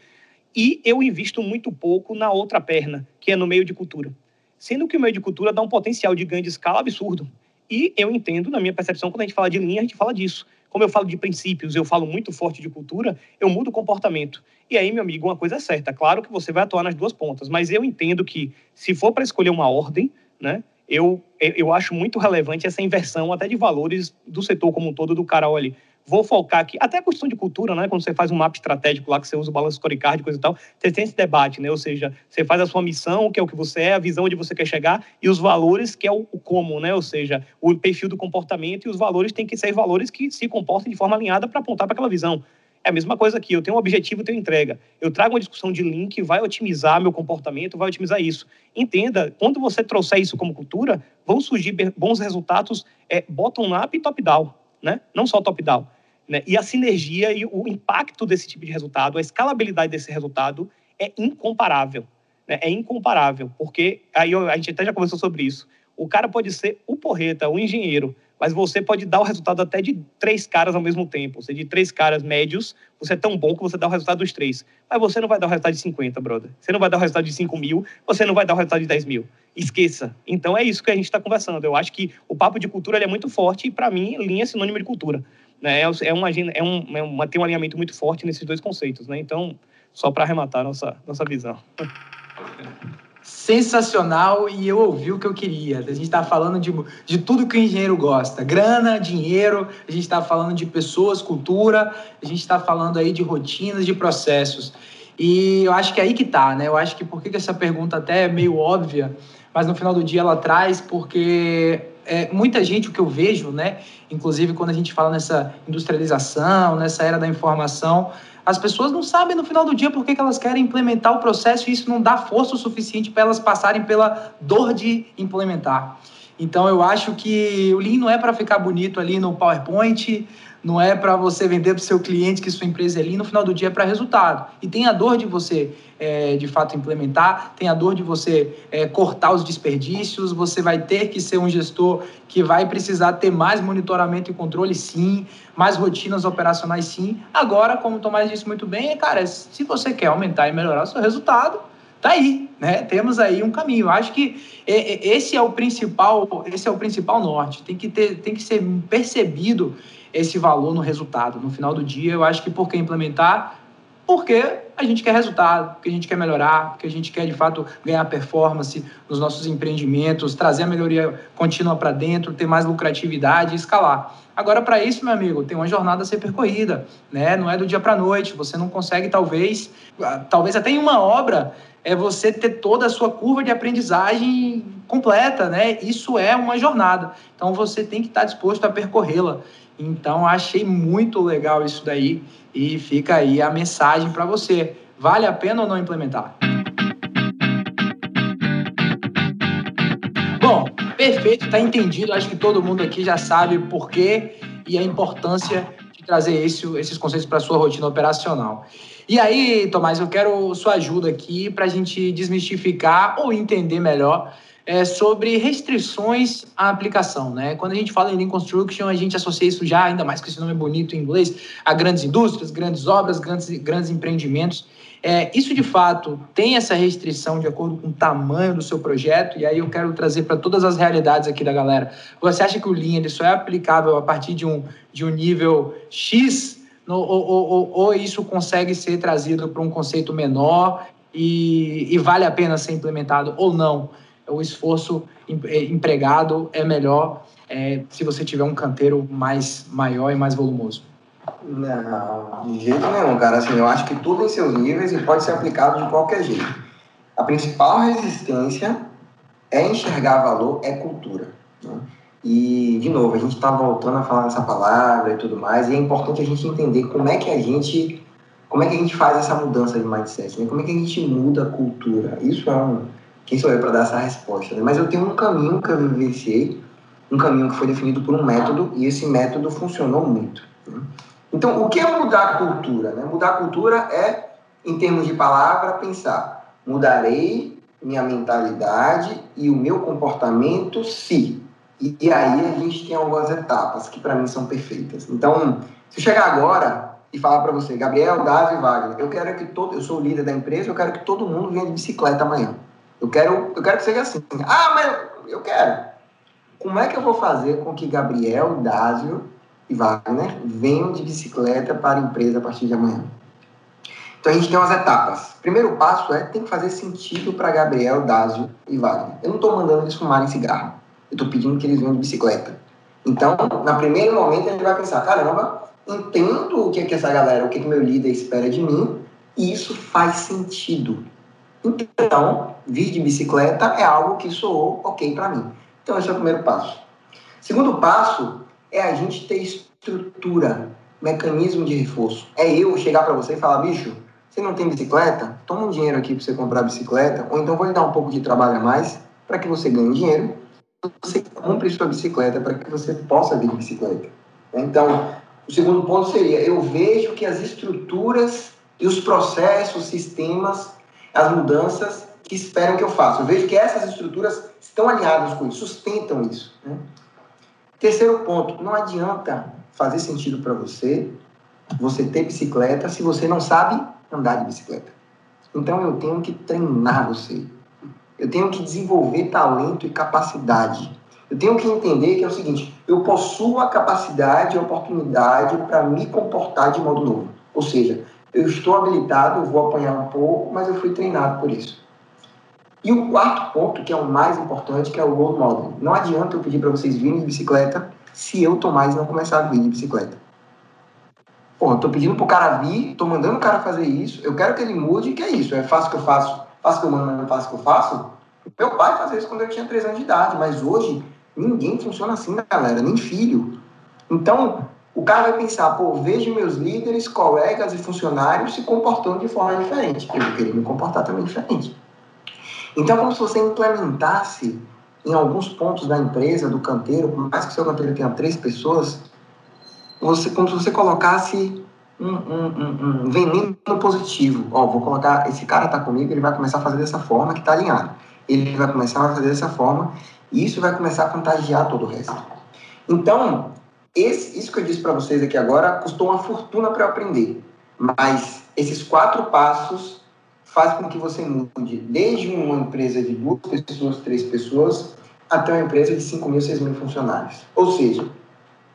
Speaker 2: e eu invisto muito pouco na outra perna, que é no meio de cultura. Sendo que o meio de cultura dá um potencial de ganho de escala absurdo. E eu entendo, na minha percepção, quando a gente fala de linha, a gente fala disso como eu falo de princípios, eu falo muito forte de cultura, eu mudo o comportamento. E aí, meu amigo, uma coisa é certa, claro que você vai atuar nas duas pontas, mas eu entendo que se for para escolher uma ordem, né, eu, eu acho muito relevante essa inversão até de valores do setor como um todo, do cara, olha, vou focar aqui, até a questão de cultura, né? Quando você faz um mapa estratégico lá, que você usa o balanço scorecard, coisa e tal, você tem esse debate, né? Ou seja, você faz a sua missão, que é o que você é, a visão onde você quer chegar, e os valores, que é o, o como, né? Ou seja, o perfil do comportamento e os valores têm que ser valores que se comportem de forma alinhada para apontar para aquela visão. É a mesma coisa aqui, eu tenho um objetivo, tenho entrega. Eu trago uma discussão de link, vai otimizar meu comportamento, vai otimizar isso. Entenda, quando você trouxer isso como cultura, vão surgir bons resultados é, bottom-up e top-down, né? Não só top-down. Né? E a sinergia e o impacto desse tipo de resultado, a escalabilidade desse resultado é incomparável. Né? É incomparável, porque aí a gente até já conversou sobre isso. O cara pode ser o porreta, o engenheiro, mas você pode dar o resultado até de três caras ao mesmo tempo. Ou seja, de três caras médios, você é tão bom que você dá o resultado dos três. Mas você não vai dar o resultado de 50, brother. Você não vai dar o resultado de 5 mil, você não vai dar o resultado de 10 mil. Esqueça. Então é isso que a gente está conversando. Eu acho que o papo de cultura é muito forte e, para mim, linha é sinônimo de cultura. Né? É, é, uma, é, um, é uma, tem um alinhamento muito forte nesses dois conceitos. Né? Então, só para arrematar nossa, nossa visão. *laughs*
Speaker 1: Sensacional, e eu ouvi o que eu queria. A gente está falando de, de tudo que o engenheiro gosta: grana, dinheiro, a gente está falando de pessoas, cultura, a gente está falando aí de rotinas, de processos. E eu acho que é aí que tá, né? Eu acho que por que essa pergunta até é meio óbvia, mas no final do dia ela traz, porque é, muita gente, o que eu vejo, né, inclusive quando a gente fala nessa industrialização, nessa era da informação, as pessoas não sabem no final do dia por que, que elas querem implementar o processo e isso não dá força o suficiente para elas passarem pela dor de implementar. Então eu acho que o Lean não é para ficar bonito ali no PowerPoint, não é para você vender para o seu cliente que sua empresa é Lean, no final do dia é para resultado. E tem a dor de você é, de fato implementar, tem a dor de você é, cortar os desperdícios, você vai ter que ser um gestor que vai precisar ter mais monitoramento e controle, sim, mais rotinas operacionais, sim. Agora, como o Tomás disse muito bem, é, cara, se você quer aumentar e melhorar o seu resultado, tá aí, né? Temos aí um caminho. Acho que esse é o principal, esse é o principal norte. Tem que ter, tem que ser percebido esse valor no resultado. No final do dia, eu acho que por que implementar porque a gente quer resultado, porque a gente quer melhorar, porque a gente quer de fato ganhar performance nos nossos empreendimentos, trazer a melhoria contínua para dentro, ter mais lucratividade e escalar. Agora, para isso, meu amigo, tem uma jornada a ser percorrida, né? Não é do dia para a noite. Você não consegue, talvez, talvez até em uma obra, é você ter toda a sua curva de aprendizagem completa, né? Isso é uma jornada. Então, você tem que estar disposto a percorrê-la. Então, achei muito legal isso daí e fica aí a mensagem para você. Vale a pena ou não implementar? Bom, perfeito, está entendido. Acho que todo mundo aqui já sabe o porquê e a importância de trazer esse, esses conceitos para a sua rotina operacional. E aí, Tomás, eu quero sua ajuda aqui para a gente desmistificar ou entender melhor é, sobre restrições à aplicação. Né? Quando a gente fala em Lean Construction, a gente associa isso já, ainda mais com esse nome bonito em inglês, a grandes indústrias, grandes obras, grandes, grandes empreendimentos. É, isso de fato tem essa restrição de acordo com o tamanho do seu projeto, e aí eu quero trazer para todas as realidades aqui da galera. Você acha que o Lean ele só é aplicável a partir de um, de um nível X, no, ou, ou, ou, isso consegue ser trazido para um conceito menor e, e vale a pena ser implementado ou não? O esforço é, empregado é melhor é, se você tiver um canteiro mais maior e mais volumoso.
Speaker 4: Não, de jeito nenhum, cara. Assim, eu acho que tudo em seus níveis e pode ser aplicado de qualquer jeito. A principal resistência é enxergar valor, é cultura. Né? E, de novo, a gente está voltando a falar essa palavra e tudo mais, e é importante a gente entender como é que a gente como é que a gente faz essa mudança de mindset, né? como é que a gente muda a cultura. Isso é um... Quem sou eu para dar essa resposta? Né? Mas eu tenho um caminho que eu vivenciei, um caminho que foi definido por um método, e esse método funcionou muito. Né? Então, o que é mudar a cultura? Né? Mudar a cultura é, em termos de palavra, pensar: mudarei minha mentalidade e o meu comportamento se. E, e aí a gente tem algumas etapas que para mim são perfeitas. Então, se eu chegar agora e falar para você, Gabriel, Davi e Wagner, eu quero que todo, eu sou o líder da empresa, eu quero que todo mundo venha de bicicleta amanhã. Eu quero, eu quero que seja assim. Ah, mas eu quero. Como é que eu vou fazer com que Gabriel, Dásio e Wagner venham de bicicleta para a empresa a partir de amanhã. Então a gente tem umas etapas. Primeiro passo é tem que fazer sentido para Gabriel, Dásio e Wagner. Eu não estou mandando eles fumarem cigarro. Eu estou pedindo que eles venham de bicicleta. Então, no primeiro momento, ele vai pensar: caramba, entendo o que, é que essa galera, o que, é que meu líder espera de mim, e isso faz sentido. Então, vir de bicicleta é algo que soou ok para mim. Então, esse é o primeiro passo. Segundo passo é a gente ter estrutura, mecanismo de reforço. É eu chegar para você e falar, bicho, você não tem bicicleta? Toma um dinheiro aqui para você comprar bicicleta, ou então vou lhe dar um pouco de trabalho a mais para que você ganhe dinheiro, você compre sua bicicleta para que você possa vir de bicicleta. Então, o segundo ponto seria, eu vejo que as estruturas e os processos, sistemas, as mudanças que esperam que eu faça. Eu vejo que essas estruturas estão alinhadas com isso, sustentam isso. Né? Terceiro ponto, não adianta fazer sentido para você você ter bicicleta se você não sabe andar de bicicleta. Então eu tenho que treinar você. Eu tenho que desenvolver talento e capacidade. Eu tenho que entender que é o seguinte: eu possuo a capacidade e a oportunidade para me comportar de modo novo. Ou seja, eu estou habilitado, vou apanhar um pouco, mas eu fui treinado por isso. E o quarto ponto, que é o mais importante, que é o role model. Não adianta eu pedir para vocês virem de bicicleta se eu, Tomás, não começar a vir de bicicleta. Pô, eu tô pedindo pro cara vir, tô mandando o cara fazer isso, eu quero que ele mude, que é isso, é fácil que eu faço, faço que eu mando, não faço que eu faço. Meu pai fazia isso quando eu tinha 3 anos de idade, mas hoje ninguém funciona assim, galera, nem filho. Então, o cara vai pensar, pô, vejo meus líderes, colegas e funcionários se comportando de forma diferente. Eu querer me comportar também diferente. Então, como se você implementasse em alguns pontos da empresa, do canteiro, por mais que o seu canteiro tenha três pessoas, você, como se você colocasse um, um, um, um veneno positivo. Ó, vou colocar, esse cara está comigo, ele vai começar a fazer dessa forma que está alinhado. Ele vai começar a fazer dessa forma e isso vai começar a contagiar todo o resto. Então, esse, isso que eu disse para vocês aqui agora custou uma fortuna para aprender. Mas esses quatro passos faz com que você mude desde uma empresa de duas pessoas, três pessoas, até uma empresa de 5 mil, 6 mil funcionários. Ou seja,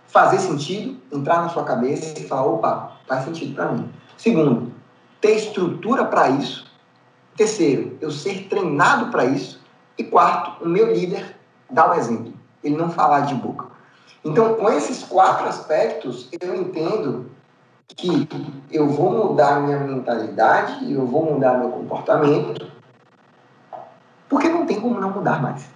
Speaker 4: fazer sentido, entrar na sua cabeça e falar, opa, faz sentido para mim. Segundo, ter estrutura para isso. Terceiro, eu ser treinado para isso. E quarto, o meu líder dar o exemplo, ele não falar de boca. Então, com esses quatro aspectos, eu entendo que eu vou mudar minha mentalidade, eu vou mudar meu comportamento, porque não tem como não mudar mais.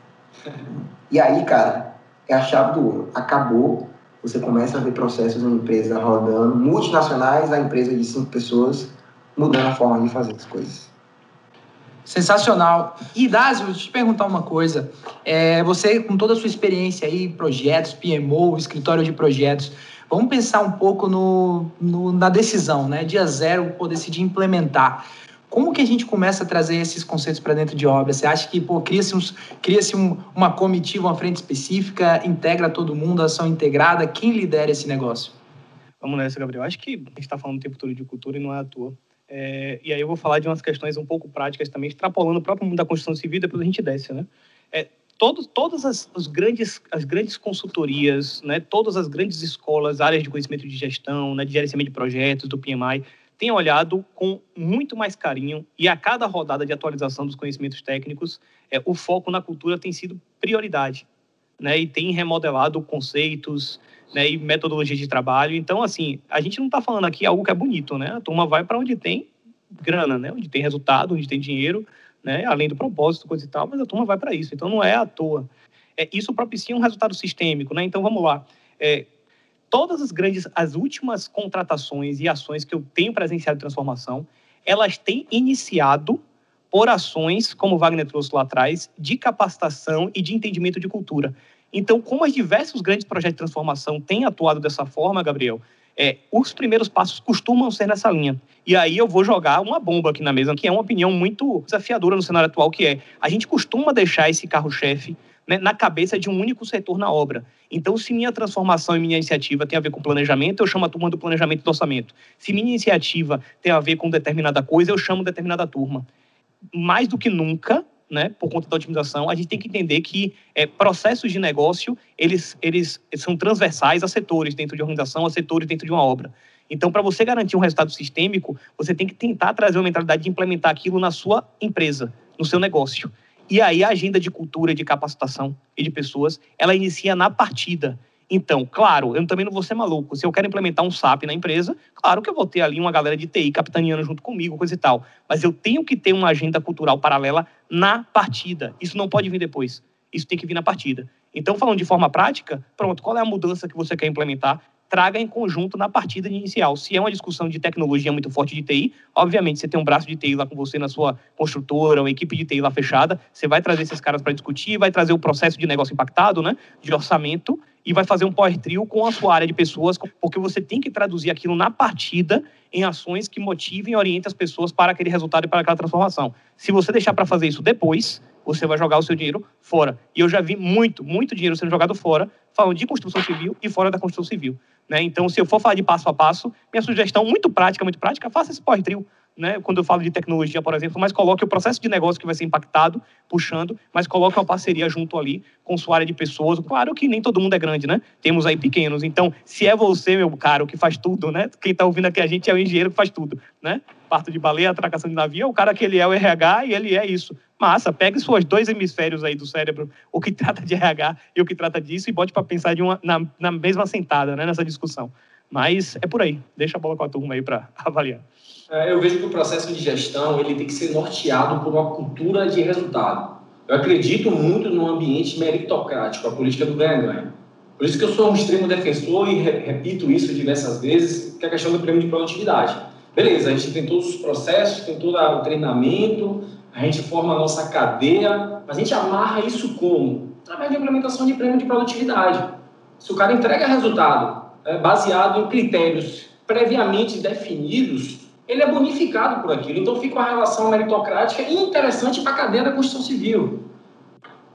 Speaker 4: E aí, cara, é a chave do ouro. Acabou, você começa a ver processos na empresa rodando, multinacionais, a empresa de cinco pessoas, mudando a forma de fazer as coisas.
Speaker 1: Sensacional. E Dásio, deixa eu te perguntar uma coisa. É, você, com toda a sua experiência aí, projetos, PMO, escritório de projetos, Vamos pensar um pouco no, no, na decisão, né? Dia zero, pô, decidir implementar. Como que a gente começa a trazer esses conceitos para dentro de obra? Você acha que cria-se cria um, uma comitiva, uma frente específica, integra todo mundo, ação integrada? Quem lidera esse negócio?
Speaker 2: Vamos nessa, Gabriel. Acho que a gente está falando o tempo todo de cultura e não é à toa. É, e aí eu vou falar de umas questões um pouco práticas também, extrapolando o próprio mundo da construção civil, depois a gente desce, né? É, todas as, as, grandes, as grandes consultorias, né, todas as grandes escolas, áreas de conhecimento de gestão, né, de gerenciamento de projetos, do PMI, têm olhado com muito mais carinho e a cada rodada de atualização dos conhecimentos técnicos, é, o foco na cultura tem sido prioridade, né, e tem remodelado conceitos, né, e metodologias de trabalho. Então, assim, a gente não está falando aqui algo que é bonito, né? A turma vai para onde tem grana, né? Onde tem resultado, onde tem dinheiro, né? Além do propósito, coisa e tal, mas a turma vai para isso. Então, não é à toa. É, isso propicia um resultado sistêmico, né? Então, vamos lá. É, todas as grandes, as últimas contratações e ações que eu tenho presenciado de transformação, elas têm iniciado por ações, como Wagner trouxe lá atrás, de capacitação e de entendimento de cultura. Então, como os diversos grandes projetos de transformação têm atuado dessa forma, Gabriel, é, os primeiros passos costumam ser nessa linha. E aí eu vou jogar uma bomba aqui na mesa, que é uma opinião muito desafiadora no cenário atual, que é a gente costuma deixar esse carro-chefe né, na cabeça de um único setor na obra. Então, se minha transformação e minha iniciativa tem a ver com planejamento, eu chamo a turma do planejamento e do orçamento. Se minha iniciativa tem a ver com determinada coisa, eu chamo determinada turma. Mais do que nunca, né, por conta da otimização, a gente tem que entender que é, processos de negócio, eles, eles são transversais a setores dentro de organização, a setores dentro de uma obra. Então, para você garantir um resultado sistêmico, você tem que tentar trazer uma mentalidade de implementar aquilo na sua empresa, no seu negócio. E aí a agenda de cultura, de capacitação e de pessoas, ela inicia na partida. Então, claro, eu também não vou ser maluco. Se eu quero implementar um SAP na empresa, claro que eu vou ter ali uma galera de TI capitaneando junto comigo, coisa e tal. Mas eu tenho que ter uma agenda cultural paralela na partida. Isso não pode vir depois. Isso tem que vir na partida. Então, falando de forma prática, pronto, qual é a mudança que você quer implementar? Traga em conjunto na partida inicial. Se é uma discussão de tecnologia muito forte de TI, obviamente você tem um braço de TI lá com você na sua construtora, uma equipe de TI lá fechada, você vai trazer esses caras para discutir, vai trazer o processo de negócio impactado, né, de orçamento, e vai fazer um power trio com a sua área de pessoas, porque você tem que traduzir aquilo na partida em ações que motivem e orientem as pessoas para aquele resultado e para aquela transformação. Se você deixar para fazer isso depois, você vai jogar o seu dinheiro fora. E eu já vi muito, muito dinheiro sendo jogado fora, falando de construção civil e fora da construção civil. Né? Então, se eu for falar de passo a passo, minha sugestão muito prática, muito prática, faça esse power trio. Né? Quando eu falo de tecnologia, por exemplo, mas coloque o processo de negócio que vai ser impactado, puxando, mas coloque uma parceria junto ali com sua área de pessoas. Claro que nem todo mundo é grande, né? Temos aí pequenos. Então, se é você, meu caro, que faz tudo, né? Quem está ouvindo aqui a gente é o engenheiro que faz tudo, né? Parto de baleia, atracação de navio, é o cara que ele é o RH e ele é isso. Massa, pegue suas dois hemisférios aí do cérebro, o que *laughs* trata de RH e o que trata disso, e bote para pensar de uma, na, na mesma sentada, né? Nessa discussão. Mas é por aí. Deixa a bola com a turma aí para *laughs* avaliar.
Speaker 3: É, eu vejo que o processo de gestão ele tem que ser norteado por uma cultura de resultado. Eu acredito muito no ambiente meritocrático, a política do ganha-ganha. Por isso que eu sou um extremo defensor e repito isso diversas vezes, que é a questão do prêmio de produtividade. Beleza, a gente tem todos os processos, tem todo o treinamento, a gente forma a nossa cadeia, mas a gente amarra isso como? Através da implementação de prêmio de produtividade. Se o cara entrega resultado é, baseado em critérios previamente definidos, ele é bonificado por aquilo. Então fica uma relação meritocrática interessante para a cadeia da construção civil.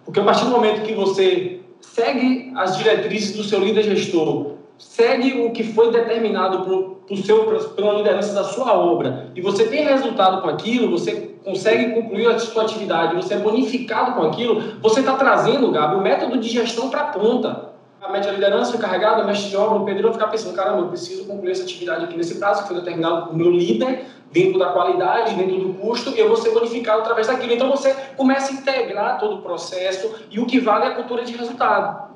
Speaker 3: Porque a partir do momento que você segue as diretrizes do seu líder gestor, segue o que foi determinado por, seu, pela liderança da sua obra, e você tem resultado com aquilo, você consegue concluir a sua atividade, você é bonificado com aquilo, você está trazendo, Gabi, o método de gestão para a ponta a média liderança, o encarregado, o mestre de obra, o pedreiro ficar pensando, caramba, eu preciso concluir essa atividade aqui nesse prazo que foi determinado por meu líder, dentro da qualidade, dentro do custo, eu vou ser bonificado através daquilo. Então você começa a integrar todo o processo e o que vale é a cultura de resultado.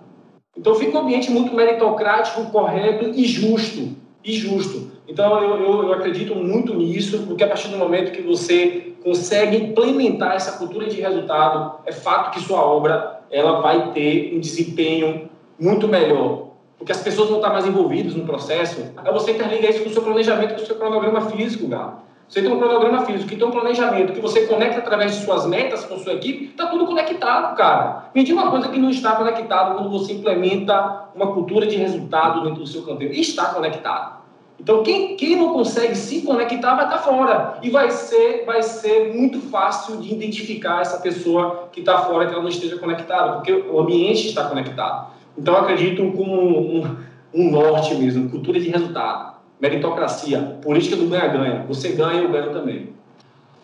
Speaker 3: Então fica um ambiente muito meritocrático, correto e justo. E justo. Então eu, eu, eu acredito muito nisso, porque a partir do momento que você consegue implementar essa cultura de resultado, é fato que sua obra ela vai ter um desempenho muito melhor, porque as pessoas vão estar mais envolvidas no processo, é você interliga isso com o seu planejamento, com o seu cronograma físico, Galo. Você tem um cronograma físico, que tem um planejamento, que você conecta através de suas metas com sua equipe, está tudo conectado, cara. Me diga uma coisa que não está conectado quando você implementa uma cultura de resultado dentro do seu canteiro. Está conectado. Então, quem, quem não consegue se conectar vai estar fora. E vai ser, vai ser muito fácil de identificar essa pessoa que está fora, que ela não esteja conectada, porque o ambiente está conectado. Então, acredito como um, um norte mesmo, cultura de resultado. Meritocracia, política do ganha-ganha. Você ganha, eu ganho também.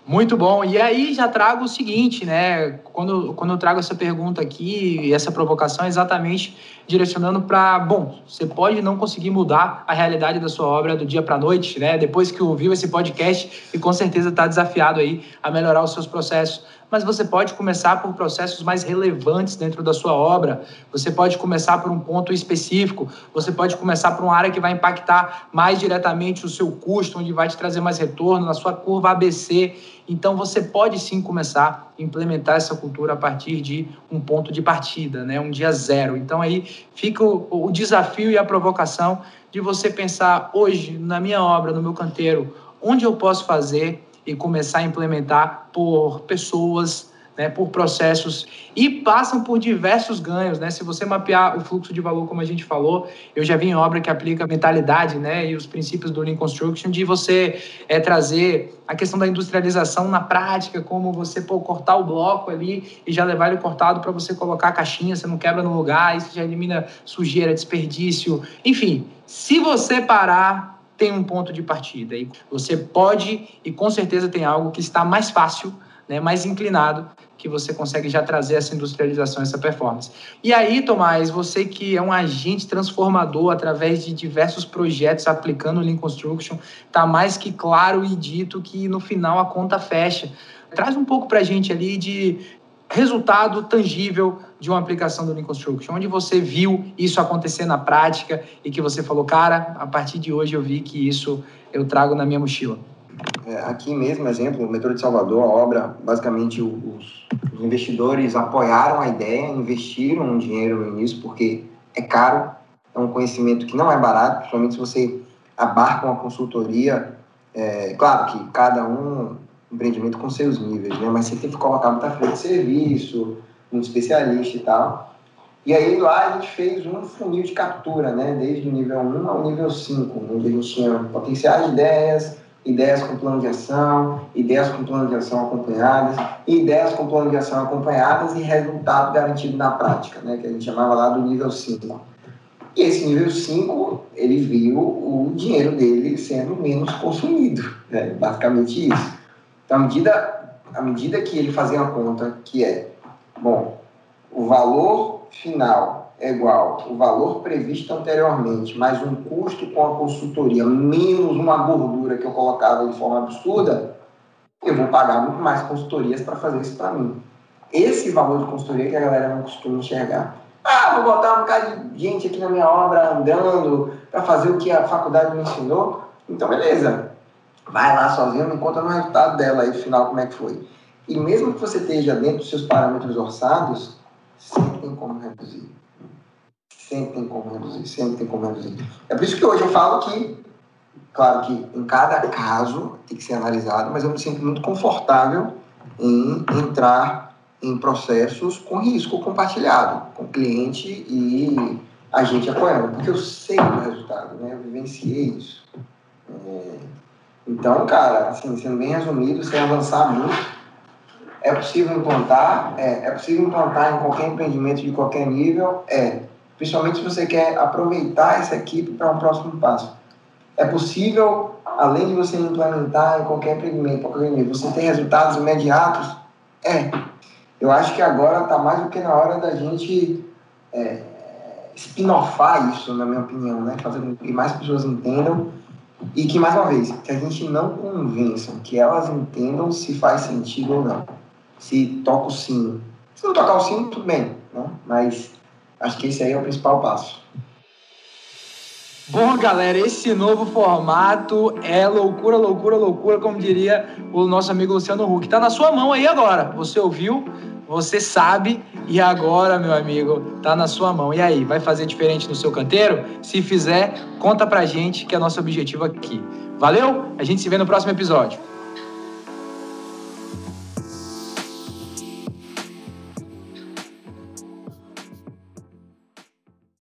Speaker 1: Muito bom. E aí já trago o seguinte, né? Quando, quando eu trago essa pergunta aqui e essa provocação, é exatamente direcionando para, bom, você pode não conseguir mudar a realidade da sua obra do dia para a noite, né? Depois que ouviu esse podcast e com certeza está desafiado aí a melhorar os seus processos mas você pode começar por processos mais relevantes dentro da sua obra. Você pode começar por um ponto específico. Você pode começar por uma área que vai impactar mais diretamente o seu custo, onde vai te trazer mais retorno na sua curva ABC. Então você pode sim começar a implementar essa cultura a partir de um ponto de partida, né? Um dia zero. Então aí fica o, o desafio e a provocação de você pensar hoje na minha obra, no meu canteiro, onde eu posso fazer e começar a implementar por pessoas, né, por processos e passam por diversos ganhos, né? Se você mapear o fluxo de valor, como a gente falou, eu já vi em obra que aplica a mentalidade, né, e os princípios do Lean Construction de você é trazer a questão da industrialização na prática, como você pô, cortar o bloco ali e já levar ele cortado para você colocar a caixinha, você não quebra no lugar, isso já elimina sujeira, desperdício, enfim. Se você parar tem um ponto de partida. E você pode, e com certeza tem algo que está mais fácil, né, mais inclinado, que você consegue já trazer essa industrialização, essa performance. E aí, Tomás, você que é um agente transformador através de diversos projetos aplicando o Lean Construction, está mais que claro e dito que no final a conta fecha. Traz um pouco para a gente ali de resultado tangível de uma aplicação do Lean Construction, onde você viu isso acontecer na prática e que você falou, cara, a partir de hoje eu vi que isso eu trago na minha mochila.
Speaker 4: É, aqui mesmo, exemplo, o metrô de Salvador, a obra, basicamente os, os investidores apoiaram a ideia, investiram um dinheiro nisso, porque é caro, é um conhecimento que não é barato, principalmente se você abarca uma consultoria. É, claro que cada um empreendimento com seus níveis, né? Mas você tem que colocar muita frente de serviço, um especialista e tal. E aí lá a gente fez um funil de captura, né? Desde o nível 1 ao nível 5, onde a gente tinha potenciais de ideias, ideias com plano de ação, ideias com plano de ação acompanhadas, ideias com plano de ação acompanhadas e resultado garantido na prática, né? Que a gente chamava lá do nível 5. E esse nível 5, ele viu o dinheiro dele sendo menos consumido, né? basicamente isso. Então, à medida, à medida que ele fazia uma conta que é, bom, o valor final é igual o valor previsto anteriormente, mais um custo com a consultoria, menos uma gordura que eu colocava de forma absurda, eu vou pagar muito mais consultorias para fazer isso para mim. Esse valor de consultoria que a galera não costuma enxergar. Ah, vou botar um bocado de gente aqui na minha obra andando para fazer o que a faculdade me ensinou. Então, beleza vai lá sozinho, me conta no resultado dela aí, final, como é que foi. E mesmo que você esteja dentro dos seus parâmetros orçados, sempre tem como reduzir. Sempre tem como reduzir, sempre tem como reduzir. É por isso que hoje eu falo que, claro que em cada caso tem que ser analisado, mas eu me sinto muito confortável em entrar em processos com risco compartilhado, com cliente e a gente apoiando, porque eu sei o resultado, né? Eu vivenciei isso. É, então, cara, assim, sendo bem resumido, sem avançar muito, é possível implantar, é, é possível implantar em qualquer empreendimento de qualquer nível, é, principalmente se você quer aproveitar essa equipe para um próximo passo. É possível, além de você implementar em qualquer empreendimento, qualquer nível, você ter resultados imediatos? É. Eu acho que agora está mais do que na hora da gente é, spin-offar isso, na minha opinião, né? Fazer com que mais pessoas entendam e que, mais uma vez, que a gente não convença, que elas entendam se faz sentido ou não. Se toca o sino. Se não tocar o sino, tudo bem, né? Mas acho que esse aí é o principal passo.
Speaker 1: Bom, galera, esse novo formato é loucura, loucura, loucura, como diria o nosso amigo Luciano Huck. Tá na sua mão aí agora. Você ouviu? Você sabe e agora, meu amigo, tá na sua mão. E aí, vai fazer diferente no seu canteiro? Se fizer, conta pra gente que é nosso objetivo aqui. Valeu? A gente se vê no próximo episódio.